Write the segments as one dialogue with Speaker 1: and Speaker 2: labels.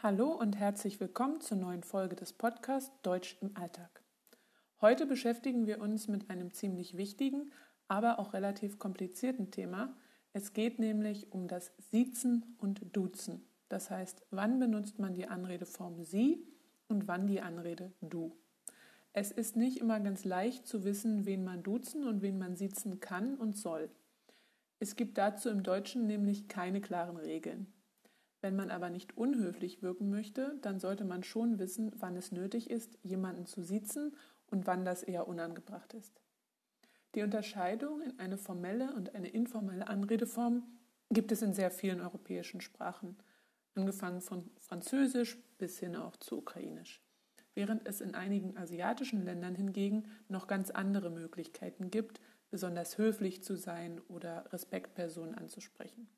Speaker 1: Hallo und herzlich willkommen zur neuen Folge des Podcasts Deutsch im Alltag. Heute beschäftigen wir uns mit einem ziemlich wichtigen, aber auch relativ komplizierten Thema. Es geht nämlich um das Siezen und Duzen. Das heißt, wann benutzt man die Anredeform Sie und wann die Anrede Du. Es ist nicht immer ganz leicht zu wissen, wen man duzen und wen man siezen kann und soll. Es gibt dazu im Deutschen nämlich keine klaren Regeln. Wenn man aber nicht unhöflich wirken möchte, dann sollte man schon wissen, wann es nötig ist, jemanden zu siezen und wann das eher unangebracht ist. Die Unterscheidung in eine formelle und eine informelle Anredeform gibt es in sehr vielen europäischen Sprachen, angefangen von Französisch bis hin auch zu Ukrainisch, während es in einigen asiatischen Ländern hingegen noch ganz andere Möglichkeiten gibt, besonders höflich zu sein oder Respektpersonen anzusprechen.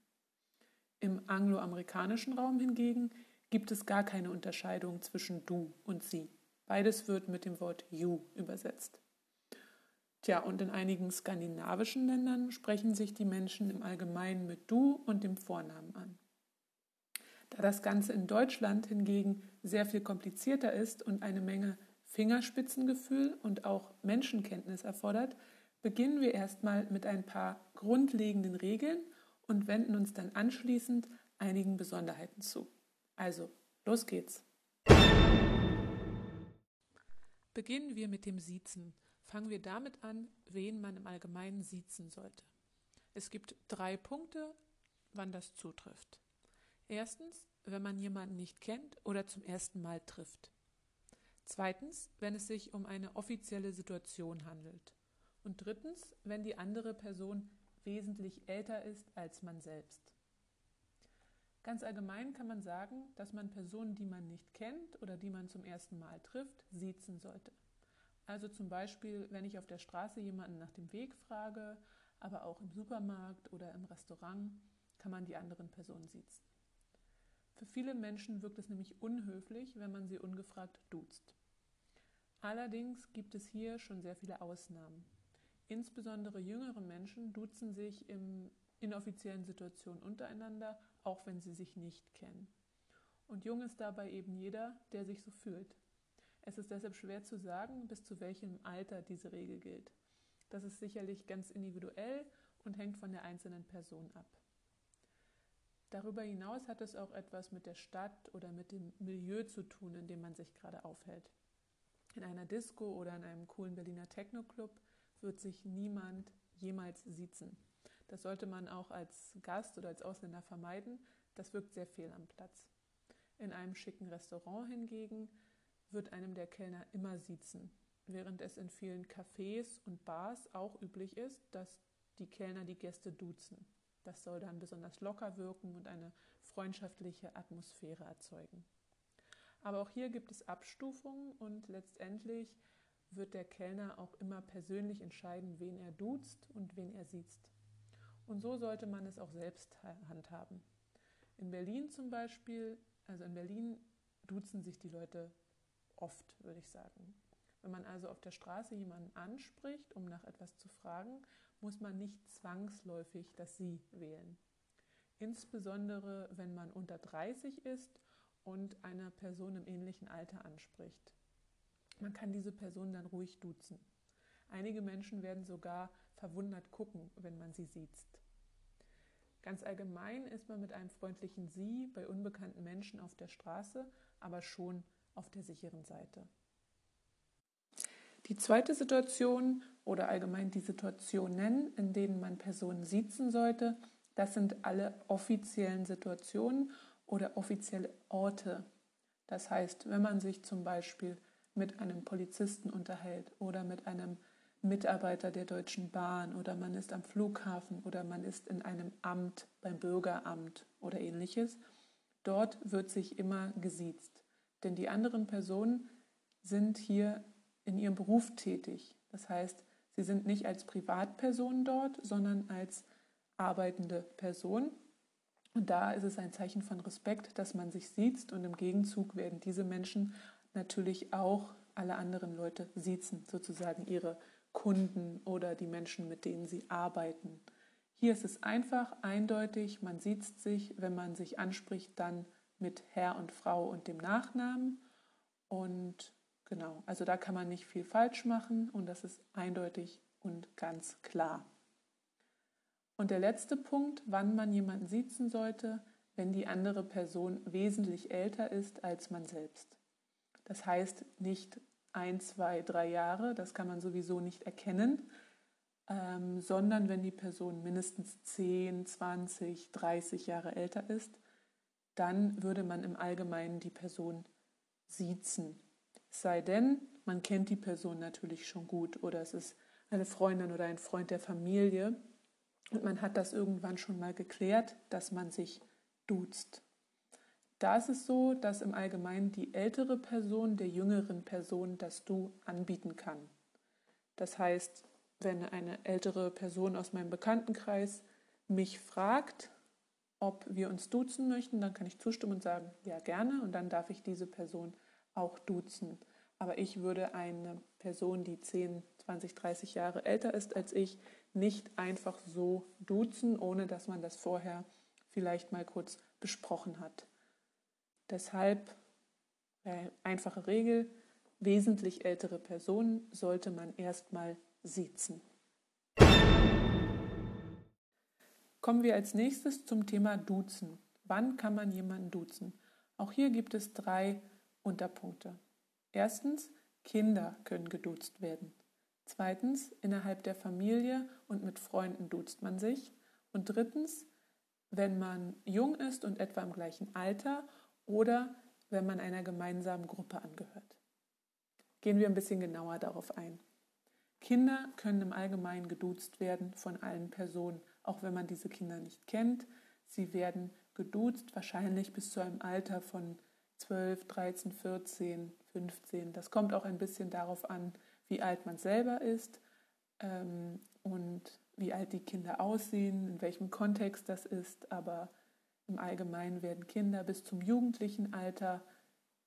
Speaker 1: Im angloamerikanischen Raum hingegen gibt es gar keine Unterscheidung zwischen du und sie. Beides wird mit dem Wort you übersetzt. Tja, und in einigen skandinavischen Ländern sprechen sich die Menschen im Allgemeinen mit du und dem Vornamen an. Da das Ganze in Deutschland hingegen sehr viel komplizierter ist und eine Menge Fingerspitzengefühl und auch Menschenkenntnis erfordert, beginnen wir erstmal mit ein paar grundlegenden Regeln und wenden uns dann anschließend einigen Besonderheiten zu. Also, los geht's. Beginnen wir mit dem Siezen. Fangen wir damit an, wen man im Allgemeinen siezen sollte. Es gibt drei Punkte, wann das zutrifft. Erstens, wenn man jemanden nicht kennt oder zum ersten Mal trifft. Zweitens, wenn es sich um eine offizielle Situation handelt. Und drittens, wenn die andere Person wesentlich älter ist als man selbst. Ganz allgemein kann man sagen, dass man Personen, die man nicht kennt oder die man zum ersten Mal trifft, siezen sollte. Also zum Beispiel, wenn ich auf der Straße jemanden nach dem Weg frage, aber auch im Supermarkt oder im Restaurant, kann man die anderen Personen siezen. Für viele Menschen wirkt es nämlich unhöflich, wenn man sie ungefragt duzt. Allerdings gibt es hier schon sehr viele Ausnahmen. Insbesondere jüngere Menschen duzen sich in inoffiziellen Situationen untereinander, auch wenn sie sich nicht kennen. Und jung ist dabei eben jeder, der sich so fühlt. Es ist deshalb schwer zu sagen, bis zu welchem Alter diese Regel gilt. Das ist sicherlich ganz individuell und hängt von der einzelnen Person ab. Darüber hinaus hat es auch etwas mit der Stadt oder mit dem Milieu zu tun, in dem man sich gerade aufhält. In einer Disco oder in einem coolen Berliner Techno-Club wird sich niemand jemals siezen. Das sollte man auch als Gast oder als Ausländer vermeiden. Das wirkt sehr fehl am Platz. In einem schicken Restaurant hingegen wird einem der Kellner immer siezen, während es in vielen Cafés und Bars auch üblich ist, dass die Kellner die Gäste duzen. Das soll dann besonders locker wirken und eine freundschaftliche Atmosphäre erzeugen. Aber auch hier gibt es Abstufungen und letztendlich wird der Kellner auch immer persönlich entscheiden, wen er duzt und wen er siezt. Und so sollte man es auch selbst handhaben. In Berlin zum Beispiel, also in Berlin duzen sich die Leute oft, würde ich sagen. Wenn man also auf der Straße jemanden anspricht, um nach etwas zu fragen, muss man nicht zwangsläufig das Sie wählen. Insbesondere wenn man unter 30 ist und eine Person im ähnlichen Alter anspricht. Man kann diese Person dann ruhig duzen. Einige Menschen werden sogar verwundert gucken, wenn man sie sieht. Ganz allgemein ist man mit einem freundlichen Sie bei unbekannten Menschen auf der Straße, aber schon auf der sicheren Seite. Die zweite Situation oder allgemein die Situationen, in denen man Personen siezen sollte, das sind alle offiziellen Situationen oder offizielle Orte. Das heißt, wenn man sich zum Beispiel mit einem Polizisten unterhält oder mit einem Mitarbeiter der Deutschen Bahn oder man ist am Flughafen oder man ist in einem Amt beim Bürgeramt oder ähnliches. Dort wird sich immer gesiezt, denn die anderen Personen sind hier in ihrem Beruf tätig. Das heißt, sie sind nicht als Privatperson dort, sondern als arbeitende Person. Und da ist es ein Zeichen von Respekt, dass man sich sieht und im Gegenzug werden diese Menschen natürlich auch alle anderen Leute siezen, sozusagen ihre Kunden oder die Menschen, mit denen sie arbeiten. Hier ist es einfach, eindeutig, man sieht sich, wenn man sich anspricht, dann mit Herr und Frau und dem Nachnamen. Und genau, also da kann man nicht viel falsch machen und das ist eindeutig und ganz klar. Und der letzte Punkt, wann man jemanden siezen sollte, wenn die andere Person wesentlich älter ist als man selbst. Das heißt nicht ein, zwei, drei Jahre, das kann man sowieso nicht erkennen, ähm, sondern wenn die Person mindestens 10, 20, 30 Jahre älter ist, dann würde man im Allgemeinen die Person siezen. Es sei denn, man kennt die Person natürlich schon gut oder es ist eine Freundin oder ein Freund der Familie und man hat das irgendwann schon mal geklärt, dass man sich duzt. Da ist es so, dass im Allgemeinen die ältere Person der jüngeren Person das Du anbieten kann. Das heißt, wenn eine ältere Person aus meinem Bekanntenkreis mich fragt, ob wir uns duzen möchten, dann kann ich zustimmen und sagen, ja gerne, und dann darf ich diese Person auch duzen. Aber ich würde eine Person, die 10, 20, 30 Jahre älter ist als ich, nicht einfach so duzen, ohne dass man das vorher vielleicht mal kurz besprochen hat. Deshalb äh, einfache Regel, wesentlich ältere Personen sollte man erstmal siezen. Kommen wir als nächstes zum Thema Duzen. Wann kann man jemanden duzen? Auch hier gibt es drei Unterpunkte. Erstens, Kinder können geduzt werden. Zweitens, innerhalb der Familie und mit Freunden duzt man sich. Und drittens, wenn man jung ist und etwa im gleichen Alter oder wenn man einer gemeinsamen Gruppe angehört. Gehen wir ein bisschen genauer darauf ein. Kinder können im Allgemeinen geduzt werden von allen Personen, auch wenn man diese Kinder nicht kennt. Sie werden geduzt, wahrscheinlich bis zu einem Alter von 12, 13, 14, 15. Das kommt auch ein bisschen darauf an, wie alt man selber ist ähm, und wie alt die Kinder aussehen, in welchem Kontext das ist. Aber im Allgemeinen werden Kinder bis zum jugendlichen Alter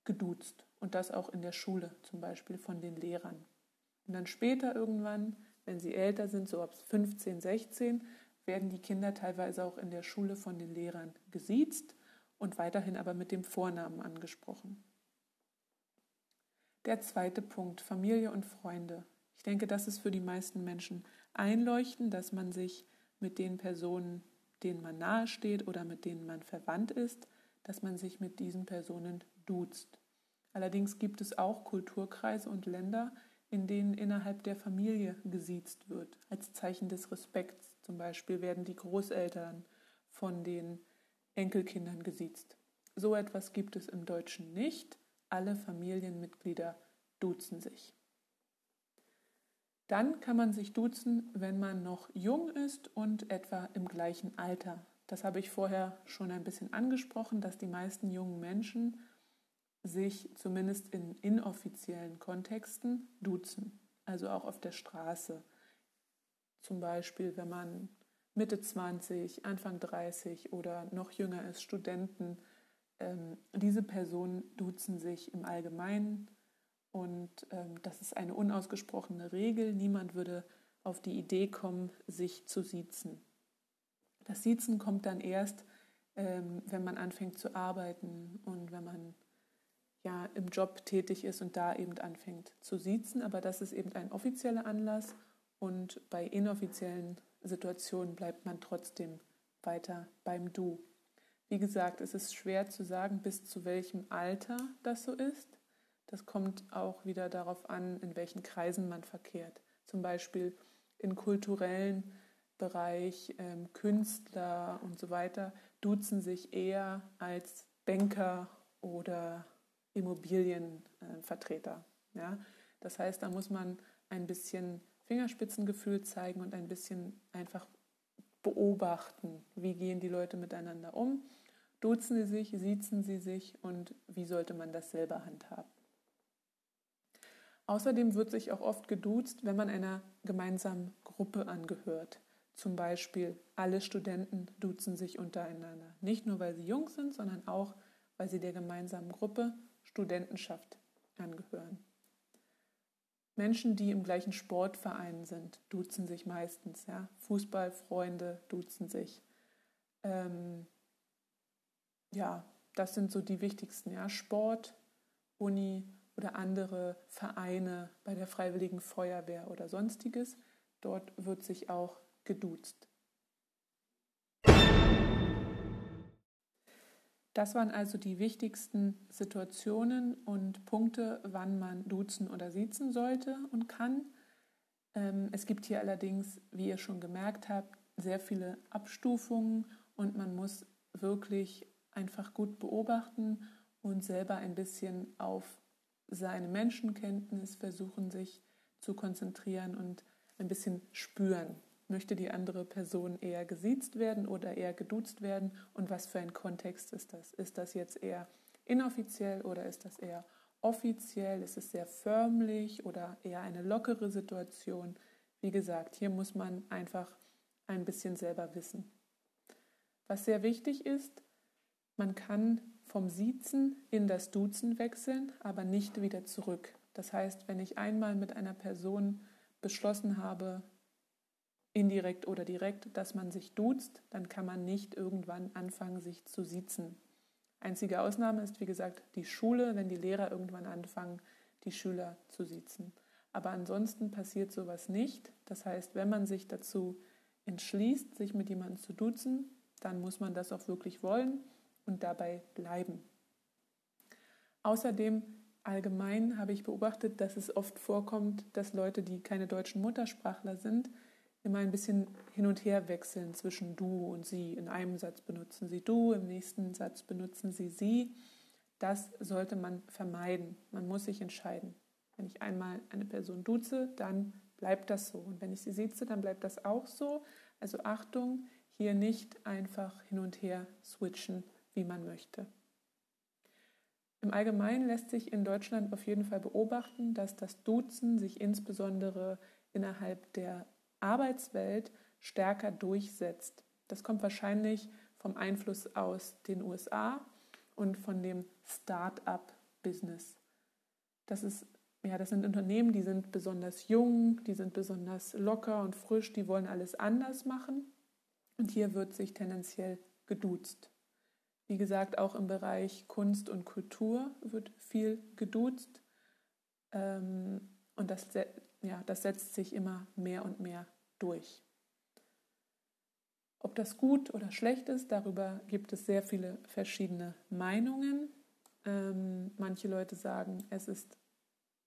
Speaker 1: geduzt und das auch in der Schule zum Beispiel von den Lehrern. Und dann später irgendwann, wenn sie älter sind, so ab 15, 16, werden die Kinder teilweise auch in der Schule von den Lehrern gesiezt und weiterhin aber mit dem Vornamen angesprochen. Der zweite Punkt, Familie und Freunde. Ich denke, das ist für die meisten Menschen einleuchtend, dass man sich mit den Personen denen man nahesteht oder mit denen man verwandt ist, dass man sich mit diesen Personen duzt. Allerdings gibt es auch Kulturkreise und Länder, in denen innerhalb der Familie gesiezt wird, als Zeichen des Respekts. Zum Beispiel werden die Großeltern von den Enkelkindern gesiezt. So etwas gibt es im Deutschen nicht. Alle Familienmitglieder duzen sich. Dann kann man sich duzen, wenn man noch jung ist und etwa im gleichen Alter. Das habe ich vorher schon ein bisschen angesprochen, dass die meisten jungen Menschen sich zumindest in inoffiziellen Kontexten duzen, also auch auf der Straße. Zum Beispiel, wenn man Mitte 20, Anfang 30 oder noch jünger ist, Studenten. Ähm, diese Personen duzen sich im Allgemeinen und ähm, das ist eine unausgesprochene Regel. Niemand würde auf die Idee kommen, sich zu siezen. Das Siezen kommt dann erst, ähm, wenn man anfängt zu arbeiten und wenn man ja im Job tätig ist und da eben anfängt zu siezen. Aber das ist eben ein offizieller Anlass und bei inoffiziellen Situationen bleibt man trotzdem weiter beim Du. Wie gesagt, es ist schwer zu sagen, bis zu welchem Alter das so ist. Das kommt auch wieder darauf an, in welchen Kreisen man verkehrt. Zum Beispiel im kulturellen Bereich, ähm, Künstler und so weiter duzen sich eher als Banker oder Immobilienvertreter. Äh, ja? Das heißt, da muss man ein bisschen Fingerspitzengefühl zeigen und ein bisschen einfach beobachten, wie gehen die Leute miteinander um, duzen sie sich, siezen sie sich und wie sollte man das selber handhaben. Außerdem wird sich auch oft geduzt, wenn man einer gemeinsamen Gruppe angehört. Zum Beispiel alle Studenten duzen sich untereinander. Nicht nur, weil sie jung sind, sondern auch, weil sie der gemeinsamen Gruppe Studentenschaft angehören. Menschen, die im gleichen Sportverein sind, duzen sich meistens. Ja? Fußballfreunde duzen sich. Ähm, ja, das sind so die wichtigsten, ja, Sport, Uni oder andere Vereine bei der Freiwilligen Feuerwehr oder sonstiges. Dort wird sich auch geduzt. Das waren also die wichtigsten Situationen und Punkte, wann man duzen oder siezen sollte und kann. Ähm, es gibt hier allerdings, wie ihr schon gemerkt habt, sehr viele Abstufungen und man muss wirklich einfach gut beobachten und selber ein bisschen auf seine Menschenkenntnis versuchen, sich zu konzentrieren und ein bisschen spüren. Möchte die andere Person eher gesiezt werden oder eher geduzt werden? Und was für ein Kontext ist das? Ist das jetzt eher inoffiziell oder ist das eher offiziell? Ist es sehr förmlich oder eher eine lockere Situation? Wie gesagt, hier muss man einfach ein bisschen selber wissen. Was sehr wichtig ist, man kann vom Siezen in das Duzen wechseln, aber nicht wieder zurück. Das heißt, wenn ich einmal mit einer Person beschlossen habe, indirekt oder direkt, dass man sich duzt, dann kann man nicht irgendwann anfangen, sich zu siezen. Einzige Ausnahme ist, wie gesagt, die Schule, wenn die Lehrer irgendwann anfangen, die Schüler zu siezen. Aber ansonsten passiert sowas nicht. Das heißt, wenn man sich dazu entschließt, sich mit jemandem zu duzen, dann muss man das auch wirklich wollen und dabei bleiben. Außerdem allgemein habe ich beobachtet, dass es oft vorkommt, dass Leute, die keine deutschen Muttersprachler sind, immer ein bisschen hin und her wechseln zwischen du und sie. In einem Satz benutzen sie du, im nächsten Satz benutzen sie sie. Das sollte man vermeiden. Man muss sich entscheiden. Wenn ich einmal eine Person duze, dann bleibt das so. Und wenn ich sie sieze, dann bleibt das auch so. Also Achtung, hier nicht einfach hin und her switchen wie man möchte. Im Allgemeinen lässt sich in Deutschland auf jeden Fall beobachten, dass das Duzen sich insbesondere innerhalb der Arbeitswelt stärker durchsetzt. Das kommt wahrscheinlich vom Einfluss aus den USA und von dem Start-up-Business. Das ist ja, das sind Unternehmen, die sind besonders jung, die sind besonders locker und frisch, die wollen alles anders machen. Und hier wird sich tendenziell geduzt. Wie gesagt, auch im Bereich Kunst und Kultur wird viel geduzt. Ähm, und das, ja, das setzt sich immer mehr und mehr durch. Ob das gut oder schlecht ist, darüber gibt es sehr viele verschiedene Meinungen. Ähm, manche Leute sagen, es ist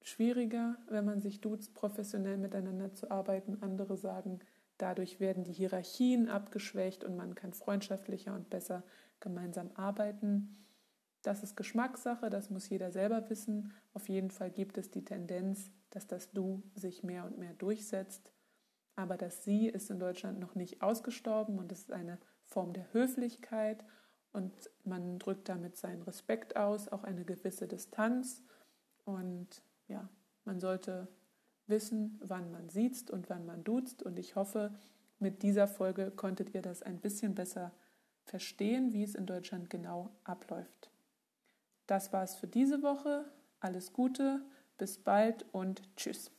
Speaker 1: schwieriger, wenn man sich duzt, professionell miteinander zu arbeiten. Andere sagen, dadurch werden die Hierarchien abgeschwächt und man kann freundschaftlicher und besser gemeinsam arbeiten. Das ist Geschmackssache, das muss jeder selber wissen. Auf jeden Fall gibt es die Tendenz, dass das Du sich mehr und mehr durchsetzt. Aber das Sie ist in Deutschland noch nicht ausgestorben und es ist eine Form der Höflichkeit und man drückt damit seinen Respekt aus, auch eine gewisse Distanz. Und ja, man sollte wissen, wann man sieht und wann man duzt. Und ich hoffe, mit dieser Folge konntet ihr das ein bisschen besser verstehen, wie es in Deutschland genau abläuft. Das war's für diese Woche. Alles Gute, bis bald und tschüss.